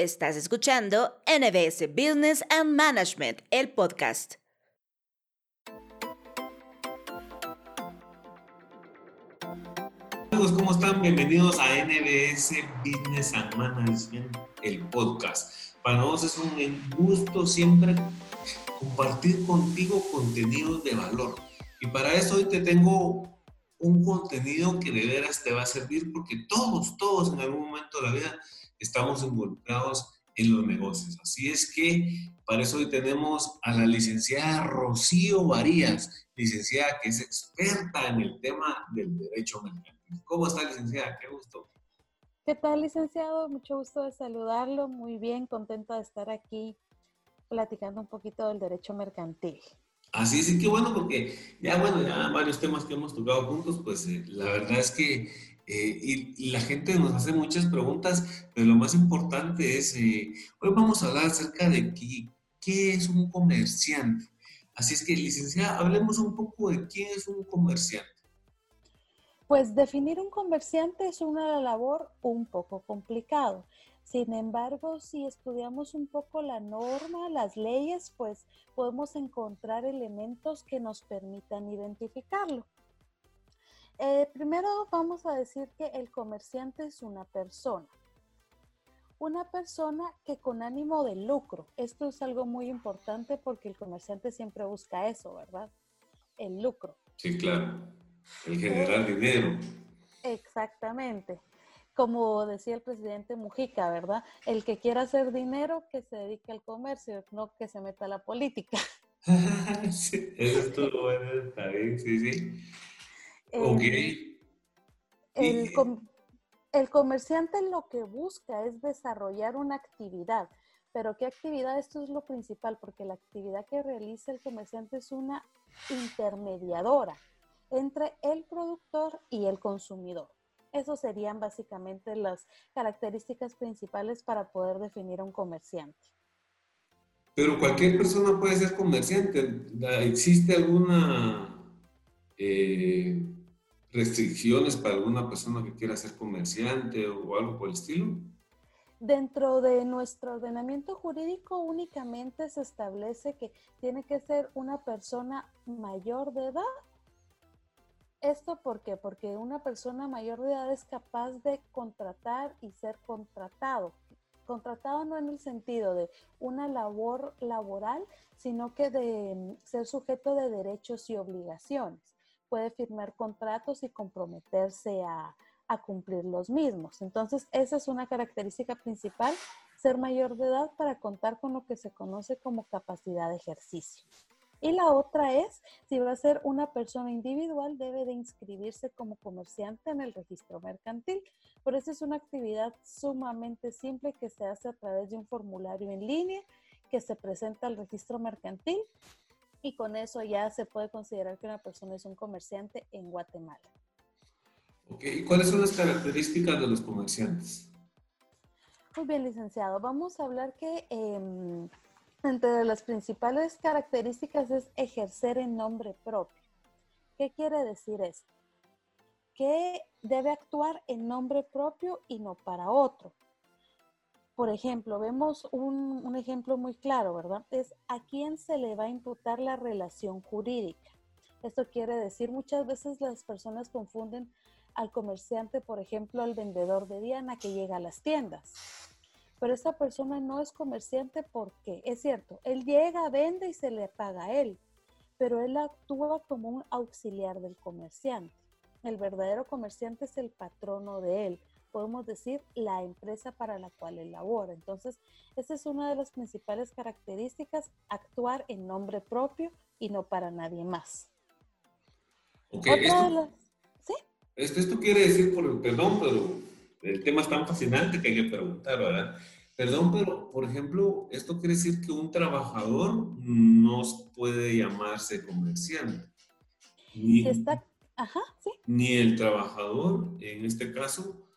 Estás escuchando NBS Business and Management, el podcast. Amigos, ¿cómo están? Bienvenidos a NBS Business and Management, el podcast. Para nosotros es un gusto siempre compartir contigo contenidos de valor. Y para eso hoy te tengo un contenido que de veras te va a servir porque todos, todos en algún momento de la vida estamos involucrados en los negocios. Así es que para eso hoy tenemos a la licenciada Rocío Varías, licenciada que es experta en el tema del derecho mercantil. ¿Cómo está, licenciada? Qué gusto. ¿Qué tal, licenciado? Mucho gusto de saludarlo. Muy bien, contenta de estar aquí platicando un poquito del derecho mercantil. Así sí, que bueno, porque ya, bueno, ya varios temas que hemos tocado juntos, pues eh, la verdad es que eh, y, la gente nos hace muchas preguntas, pero lo más importante es, eh, hoy vamos a hablar acerca de qué, qué es un comerciante. Así es que, licenciada, hablemos un poco de quién es un comerciante. Pues definir un comerciante es una labor un poco complicado. Sin embargo, si estudiamos un poco la norma, las leyes, pues podemos encontrar elementos que nos permitan identificarlo. Eh, primero vamos a decir que el comerciante es una persona. Una persona que con ánimo de lucro, esto es algo muy importante porque el comerciante siempre busca eso, ¿verdad? El lucro. Sí, claro. El generar dinero. Exactamente como decía el presidente Mujica, ¿verdad? El que quiera hacer dinero, que se dedique al comercio, no que se meta a la política. sí, eso estuvo bueno, está bien, sí, sí. Ok. El, el comerciante lo que busca es desarrollar una actividad. Pero ¿qué actividad? Esto es lo principal, porque la actividad que realiza el comerciante es una intermediadora entre el productor y el consumidor. Esas serían básicamente las características principales para poder definir a un comerciante. Pero cualquier persona puede ser comerciante. ¿Existe alguna eh, restricciones para alguna persona que quiera ser comerciante o algo por el estilo? Dentro de nuestro ordenamiento jurídico únicamente se establece que tiene que ser una persona mayor de edad ¿Esto por qué? Porque una persona mayor de edad es capaz de contratar y ser contratado. Contratado no en el sentido de una labor laboral, sino que de mm, ser sujeto de derechos y obligaciones. Puede firmar contratos y comprometerse a, cumplir los mismos. Entonces, esa es una característica principal, ser mayor de edad para contar con lo que se conoce como capacidad de ejercicio. Y la otra es, si va a ser una persona individual, debe de inscribirse como comerciante en el registro mercantil. Por eso es una actividad sumamente simple que se hace a través de un formulario en línea que se presenta al registro mercantil y con eso ya se puede considerar que una persona es un comerciante en Guatemala. Ok, ¿y cuáles son las características de los comerciantes? Muy bien, licenciado. Vamos a hablar que em, entre las principales características es ejercer en nombre propio. ¿Qué quiere decir esto? Que debe actuar en nombre propio y no para otro. Por ejemplo, vemos un, ejemplo muy claro, ¿verdad? Es a quién se le va a imputar la relación jurídica. Esto quiere decir, muchas veces las personas confunden al comerciante, por ejemplo, al vendedor de Diana que llega a las tiendas pero esa persona no es comerciante porque, es cierto, él llega, vende y se le paga a él, pero él actúa como un auxiliar del comerciante. El verdadero comerciante es el patrono de él, podemos decir la empresa para la cual él labora. Entonces, esa es una de las principales características, actuar en nombre propio y no para nadie más. Okay, esto, ¿sí? esto, quiere decir, por, perdón, pero el tema es tan fascinante que hay que preguntar, ¿verdad? Perdón, pero por ejemplo, esto quiere decir que un trabajador no puede llamarse comerciante. Ni, Está, ajá, sí. ni el trabajador, en este caso,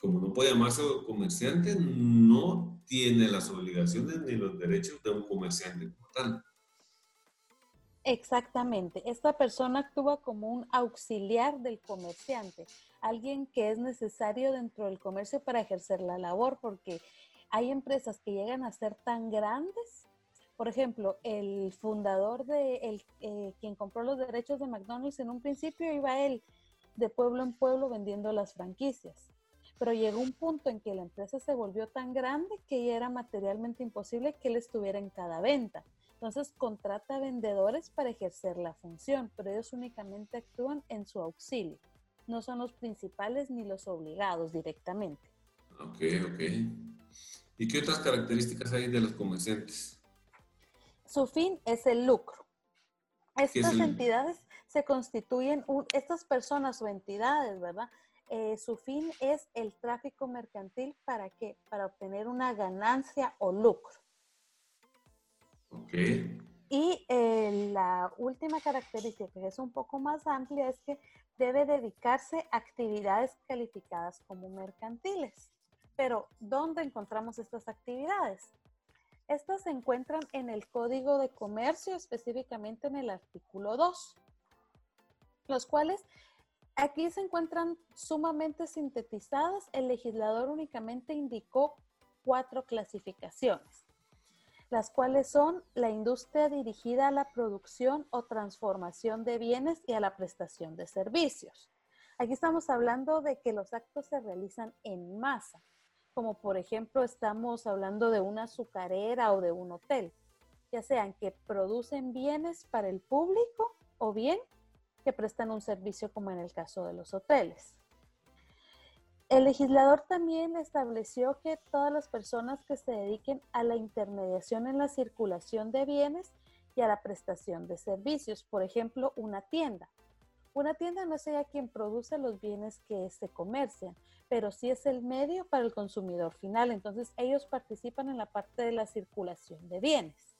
como no puede llamarse comerciante, no tiene las obligaciones ni los derechos de un comerciante como. Exactamente. Esta persona actúa como un auxiliar del comerciante, alguien que es necesario dentro del comercio para ejercer la labor, porque Hay empresas que llegan a ser tan grandes. Por ejemplo, el fundador de el, eh, quien compró los derechos de McDonald's en un principio iba él de pueblo en pueblo vendiendo las franquicias. Pero llegó un punto en que la empresa se volvió tan grande que ya era materialmente imposible que él estuviera en cada venta. Entonces contrata vendedores para ejercer la función, pero ellos únicamente actúan en su auxilio. No son los principales ni los obligados directamente. Ok, ok. ¿Y qué otras características hay de los comerciantes? Su fin es el lucro. Estas entidades se constituyen, estas personas o entidades, ¿verdad? Eh, su fin es el tráfico mercantil para qué? Para obtener una ganancia o lucro. Y eh, la última característica, que es un poco más amplia, es que debe dedicarse a actividades calificadas como mercantiles. Pero, ¿dónde encontramos estas actividades? Estas se encuentran en el Código de Comercio, específicamente en el artículo 2, los cuales aquí se encuentran sumamente sintetizadas. El legislador únicamente indicó cuatro clasificaciones las cuales son la industria dirigida a la producción o transformación de bienes y a la prestación de servicios. Aquí estamos hablando de que los actos se realizan en masa, como por ejemplo estamos hablando de una azucarera o de un hotel, ya sean que producen bienes para el público o bien que prestan un servicio como en el caso de los hoteles. El legislador también estableció que todas las personas que se dediquen a la intermediación en la circulación de bienes y a la prestación de servicios, por ejemplo, una tienda. Una tienda no es ella quien produce los bienes que se comercian, pero sí es el medio para el consumidor final. Entonces ellos participan en la parte de la circulación de bienes.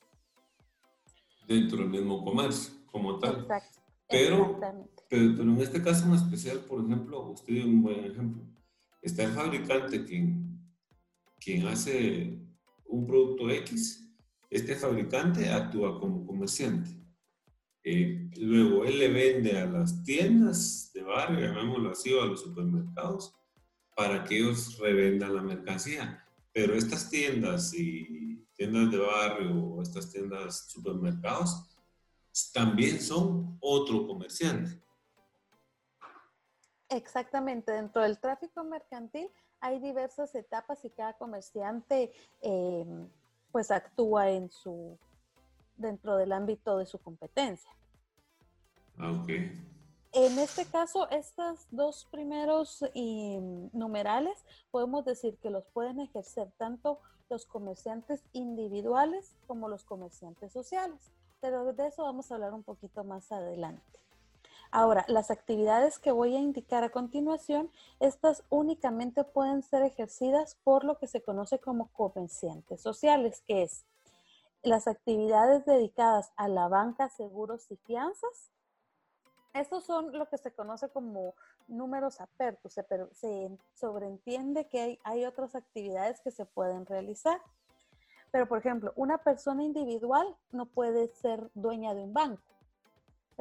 Dentro del mismo comercio, como tal. Exacto. Pero, pero, pero, en este caso en especial, por ejemplo, usted dio un buen ejemplo está el fabricante quien, quien hace un producto X, este fabricante actúa como comerciante. Eh, luego él le vende a las tiendas de barrio, llamémoslo así, o a los supermercados, para que ellos revendan la mercancía. Pero estas tiendas y tiendas de barrio o estas tiendas supermercados también son otro comerciante. Exactamente, dentro del tráfico mercantil hay diversas etapas y cada comerciante em, pues actúa en su dentro del ámbito de su competencia. Ah, en este caso, estos dos primeros em, numerales podemos decir que los pueden ejercer tanto los comerciantes individuales como los comerciantes sociales, pero de eso vamos a hablar un poquito más adelante. Ahora, las actividades que voy a indicar a continuación, estas únicamente pueden ser ejercidas por lo que se conoce como comerciantes sociales, que es las actividades dedicadas a la banca, seguros y fianzas. Estos son lo que se conoce como números apertos, se, se sobreentiende que hay, hay otras actividades que se pueden realizar. Pero, por ejemplo, una persona individual no puede ser dueña de un banco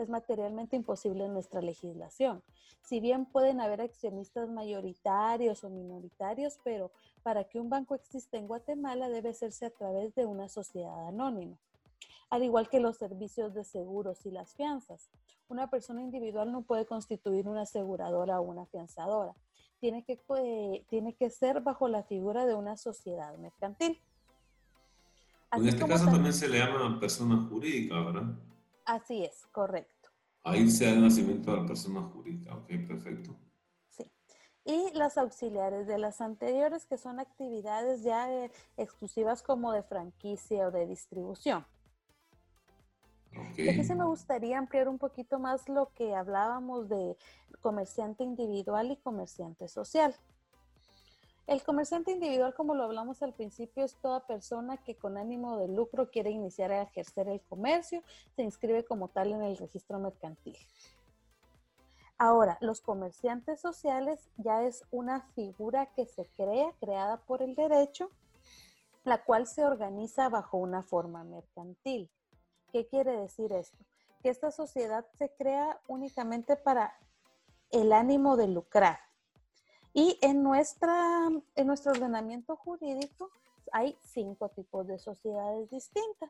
es materialmente imposible en nuestra legislación. Si bien pueden haber accionistas mayoritarios o minoritarios, pero para que un banco exista en Guatemala debe hacerse a través de una sociedad anónima. Al igual que los servicios de seguros y las fianzas. Una persona individual no puede constituir una aseguradora o una fianzadora. Tiene que, tiene que ser bajo la figura de una sociedad mercantil. En este caso también se le llama persona jurídica, ¿verdad? Así es, correcto. Ahí se da el nacimiento de la persona jurídica, ok, perfecto. Sí. Y las auxiliares de las anteriores, que son actividades ya eh, exclusivas como de franquicia o de distribución. Okay. Aquí se me gustaría ampliar un poquito más lo que hablábamos de comerciante individual y comerciante social. El comerciante individual, como lo hablamos al principio, es toda persona que con ánimo de lucro quiere iniciar a ejercer el comercio, se inscribe como tal en el registro mercantil. Ahora, los comerciantes sociales ya es una figura que se crea, creada por el derecho, la cual se organiza bajo una forma mercantil. ¿Qué quiere decir esto? Que esta sociedad se crea únicamente para el ánimo de lucrar y en, nuestra, en nuestro ordenamiento jurídico hay cinco tipos de sociedades distintas,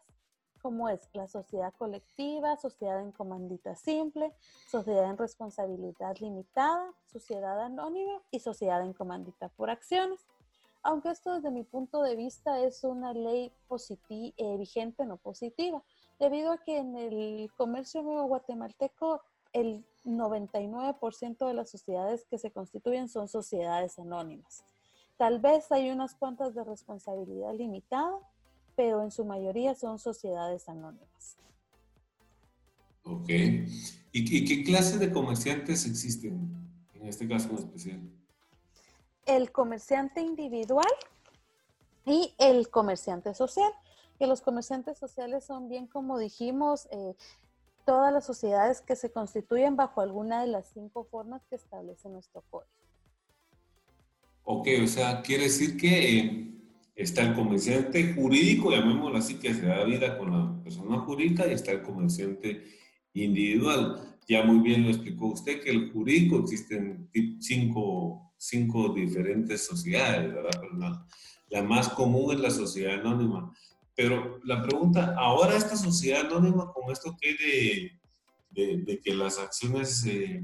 como es la sociedad colectiva, sociedad en comandita simple, sociedad en responsabilidad limitada, sociedad anónima y sociedad en comandita por acciones. Aunque esto desde mi punto de vista es una ley eh, vigente, no positiva, debido a que en el comercio nuevo guatemalteco el 99% de las sociedades que se constituyen son sociedades anónimas. Tal vez hay unas cuantas de responsabilidad limitada, pero en su mayoría son sociedades anónimas. Ok. ¿Y, qué clase de comerciantes existen en este caso en especial? El comerciante individual y el comerciante social. Que los comerciantes sociales son bien, como dijimos, eh, todas las sociedades que se constituyen bajo alguna de las cinco formas que establece nuestro código. Ok, o sea, quiere decir que eh, está el comerciante jurídico, llamémoslo así, que se da vida con la persona jurídica, y está el comerciante individual. Ya muy bien lo explicó usted que el jurídico existen cinco, cinco diferentes sociedades, ¿verdad? Pero la, la, más común es la sociedad anónima. Pero la pregunta, ahora esta sociedad anónima, con esto que de, de, que las acciones eh,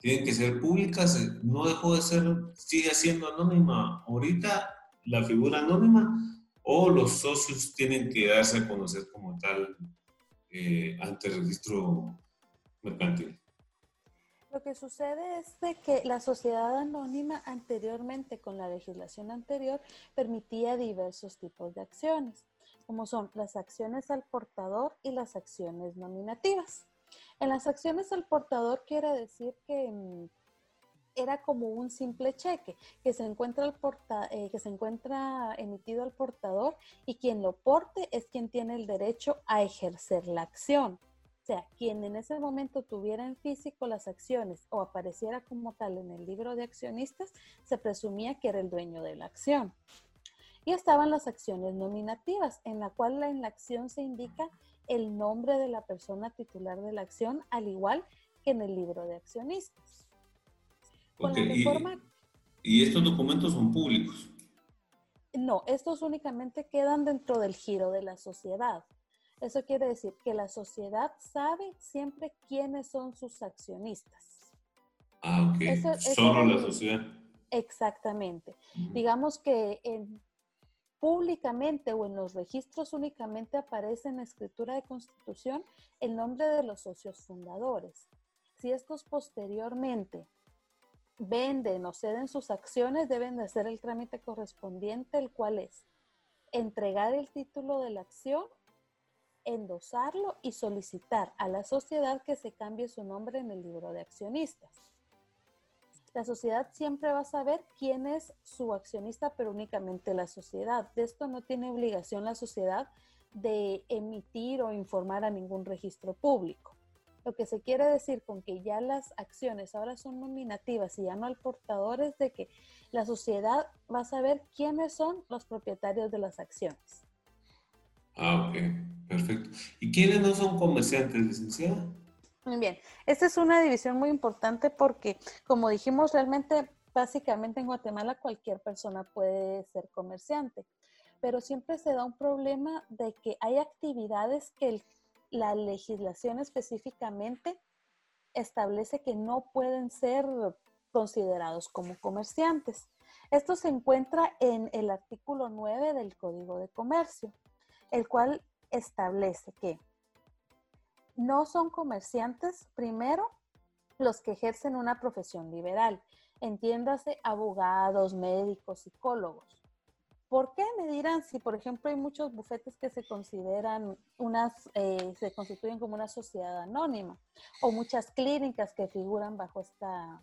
tienen que ser públicas, eh, no dejó de ser, sigue siendo anónima ahorita la figura anónima o los socios tienen que darse a conocer como tal eh, ante el registro mercantil. Lo que sucede es que la sociedad anónima anteriormente, con la legislación anterior, permitía diversos tipos de acciones, como son las acciones al portador y las acciones nominativas. En las acciones al portador quiere decir que mm, era como un simple cheque que se encuentra eh, que se encuentra emitido al portador y quien lo porte es quien tiene el derecho a ejercer la acción. O sea, quien en ese momento tuviera en físico las acciones o apareciera como tal en el libro de accionistas, se presumía que era el dueño de la acción. Y estaban las acciones nominativas, en la cual en la acción se indica el nombre de la persona titular de la acción, al igual que en el libro de accionistas. y, estos documentos son públicos? No, estos únicamente quedan dentro del giro de la sociedad. Eso quiere decir que la sociedad sabe siempre quiénes son sus accionistas. Ah, ok. Solo la sociedad. Exactamente. Digamos que en públicamente o en los registros únicamente aparece en la escritura de constitución el nombre de los socios fundadores. Si estos posteriormente venden o ceden sus acciones, deben de hacer el trámite correspondiente, el cual es entregar el título de la acción, endosarlo y solicitar a la sociedad que se cambie su nombre en el libro de accionistas la sociedad siempre va a saber quién es su accionista, pero únicamente la sociedad. De esto no tiene obligación la sociedad de emitir o informar a ningún registro público. Lo que se quiere decir con que ya las acciones ahora son nominativas y ya no al portador es de que la sociedad va a saber quiénes son los propietarios de las acciones. Ah, ok, perfecto. ¿Y quiénes no son comerciantes, licenciada? Muy bien, esta es una división muy importante porque, como dijimos, realmente, básicamente en Guatemala cualquier persona puede ser comerciante, pero siempre se da un problema de que hay actividades que la legislación específicamente establece que no pueden ser considerados como comerciantes. Esto se encuentra en el artículo 9 del Código de Comercio, el cual establece que no son comerciantes, primero, los que ejercen una profesión liberal, entiéndase abogados, médicos, psicólogos. ¿Por qué me dirán si, por ejemplo, hay muchos bufetes que se consideran unas, eh, se constituyen como una sociedad anónima o muchas clínicas que figuran bajo esta,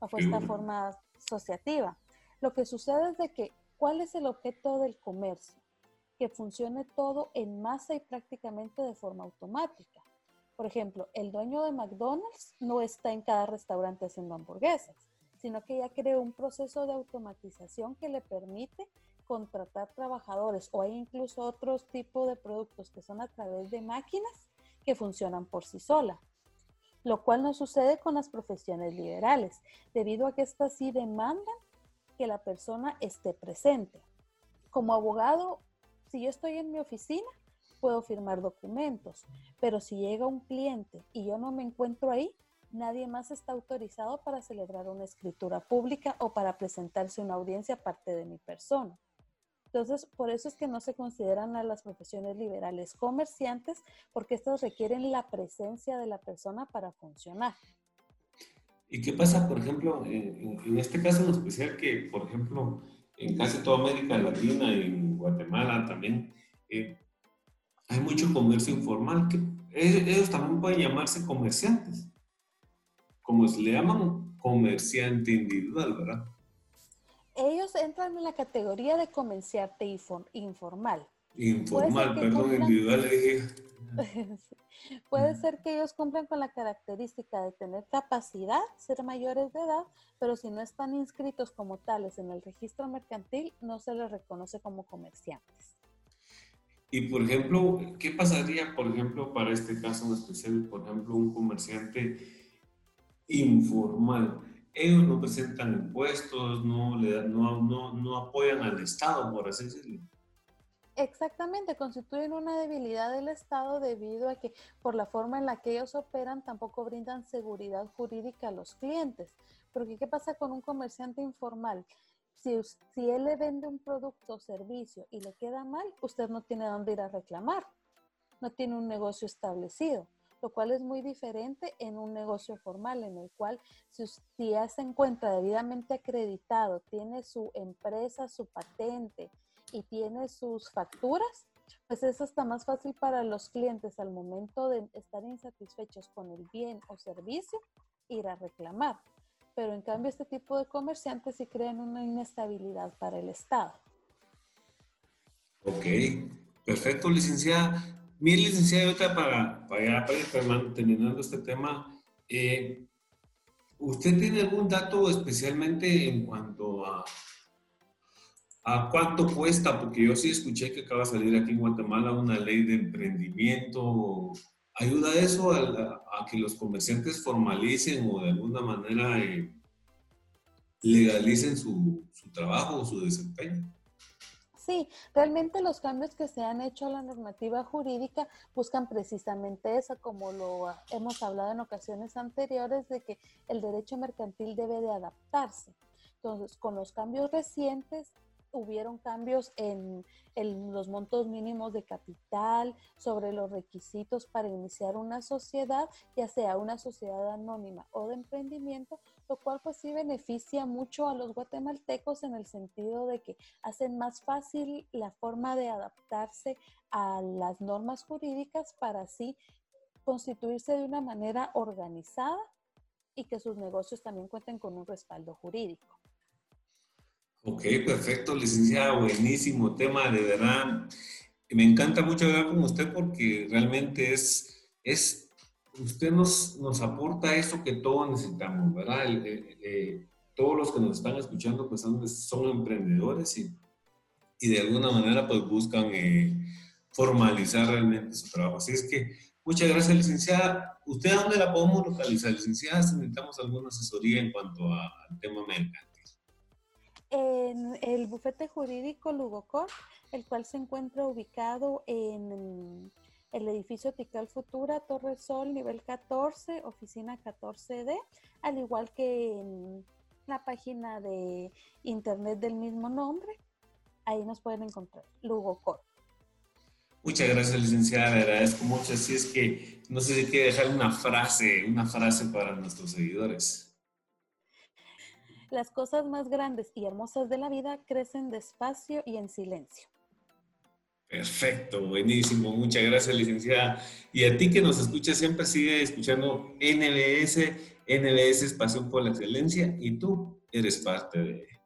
bajo esta forma asociativa? Lo que sucede es de que, ¿cuál es el objeto del comercio? Que funcione todo en masa y prácticamente de forma automática. Por ejemplo, el dueño de McDonald's no está en cada restaurante haciendo hamburguesas, sino que ya creó un proceso de automatización que le permite contratar trabajadores o hay incluso otros tipos de productos que son a través de máquinas que funcionan por sí solas, lo cual no sucede con las profesiones liberales, debido a que estas sí demandan que la persona esté presente. como abogado, si yo estoy en mi oficina, puedo firmar documentos, pero si llega un cliente y yo no me encuentro ahí, nadie más está autorizado para celebrar una escritura pública o para presentarse una audiencia aparte de mi persona. Entonces, por eso es que no se consideran a las profesiones liberales comerciantes, porque estas requieren la presencia de la persona para funcionar. ¿Y qué pasa, por ejemplo, en, este caso en especial, que, por ejemplo, en casi toda América Latina y en Guatemala también eh, hay mucho comercio informal, que ellos también pueden llamarse comerciantes, como se le llaman comerciante individual, ¿verdad? ellos entran en la categoría de comerciante informal. Informal, perdón, individual. Puede ser que ellos cumplan con la característica de tener capacidad, ser mayores de edad, pero si no están inscritos como tales en el registro mercantil, no se les reconoce como comerciantes. Y por ejemplo, ¿qué pasaría, por ejemplo, para este caso en especial, por ejemplo, un comerciante informal? ellos no presentan impuestos, no, le, no, no, no apoyan al Estado, por así decirlo. Exactamente, constituyen una debilidad del Estado debido a que por la forma en la que ellos operan tampoco brindan seguridad jurídica a los clientes. Porque ¿qué pasa con un comerciante informal? Si, si él le vende un producto o servicio y le queda mal, usted no tiene dónde ir a reclamar, no tiene un negocio establecido lo cual es muy diferente en un negocio formal en el cual si, ya se encuentra debidamente acreditado, tiene su empresa, su patente y tiene sus facturas, pues eso está más fácil para los clientes al momento de estar insatisfechos con el bien o servicio, ir a reclamar. Pero en cambio este tipo de comerciantes sí crean una inestabilidad para el Estado. Ok, perfecto, licenciada. Mi licenciada, para, para, para terminando este tema, eh, ¿usted tiene algún dato especialmente en cuanto a, a cuánto cuesta? Porque yo sí escuché que acaba de salir aquí en Guatemala una ley de emprendimiento. ¿Ayuda eso a, que los comerciantes formalicen o de alguna manera eh, legalicen su, su trabajo o su desempeño? Sí, realmente los cambios que se han hecho a la normativa jurídica buscan precisamente eso, como lo hemos hablado en ocasiones anteriores, de que el derecho mercantil debe de adaptarse. Entonces, con los cambios recientes, hubieron cambios en, los montos mínimos de capital, sobre los requisitos para iniciar una sociedad, ya sea una sociedad anónima o de emprendimiento, lo cual pues sí beneficia mucho a los guatemaltecos en el sentido de que hacen más fácil la forma de adaptarse a las normas jurídicas para así constituirse de una manera organizada y que sus negocios también cuenten con un respaldo jurídico. Ok, perfecto, licenciada, buenísimo tema, de verdad. Me encanta mucho hablar con usted porque realmente es, es usted nos, nos aporta eso que todos necesitamos, ¿verdad? todos los que nos están escuchando pues son, son emprendedores y, y, de alguna manera pues buscan eh, formalizar realmente su trabajo. Así es que muchas gracias, licenciada. ¿Usted a dónde la podemos localizar, licenciada? Si necesitamos alguna asesoría en cuanto al tema mercantil en el bufete jurídico Lugocor, el cual se encuentra ubicado en el edificio Tical Futura, Torre Sol, nivel 14, oficina 14D, al igual que en la página de internet del mismo nombre. Ahí nos pueden encontrar, Lugocor. Muchas gracias, licenciada. Le agradezco mucho. Así es que no sé si quiere dejar una frase, una frase para nuestros seguidores. Las cosas más grandes y hermosas de la vida crecen despacio y en silencio. Perfecto, buenísimo. Muchas gracias, licenciada. Y a ti que nos escuchas, siempre sigue escuchando NBS. NBS es Pasión por la Excelencia y tú eres parte de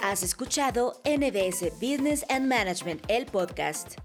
Has escuchado NBS Business and Management, el podcast.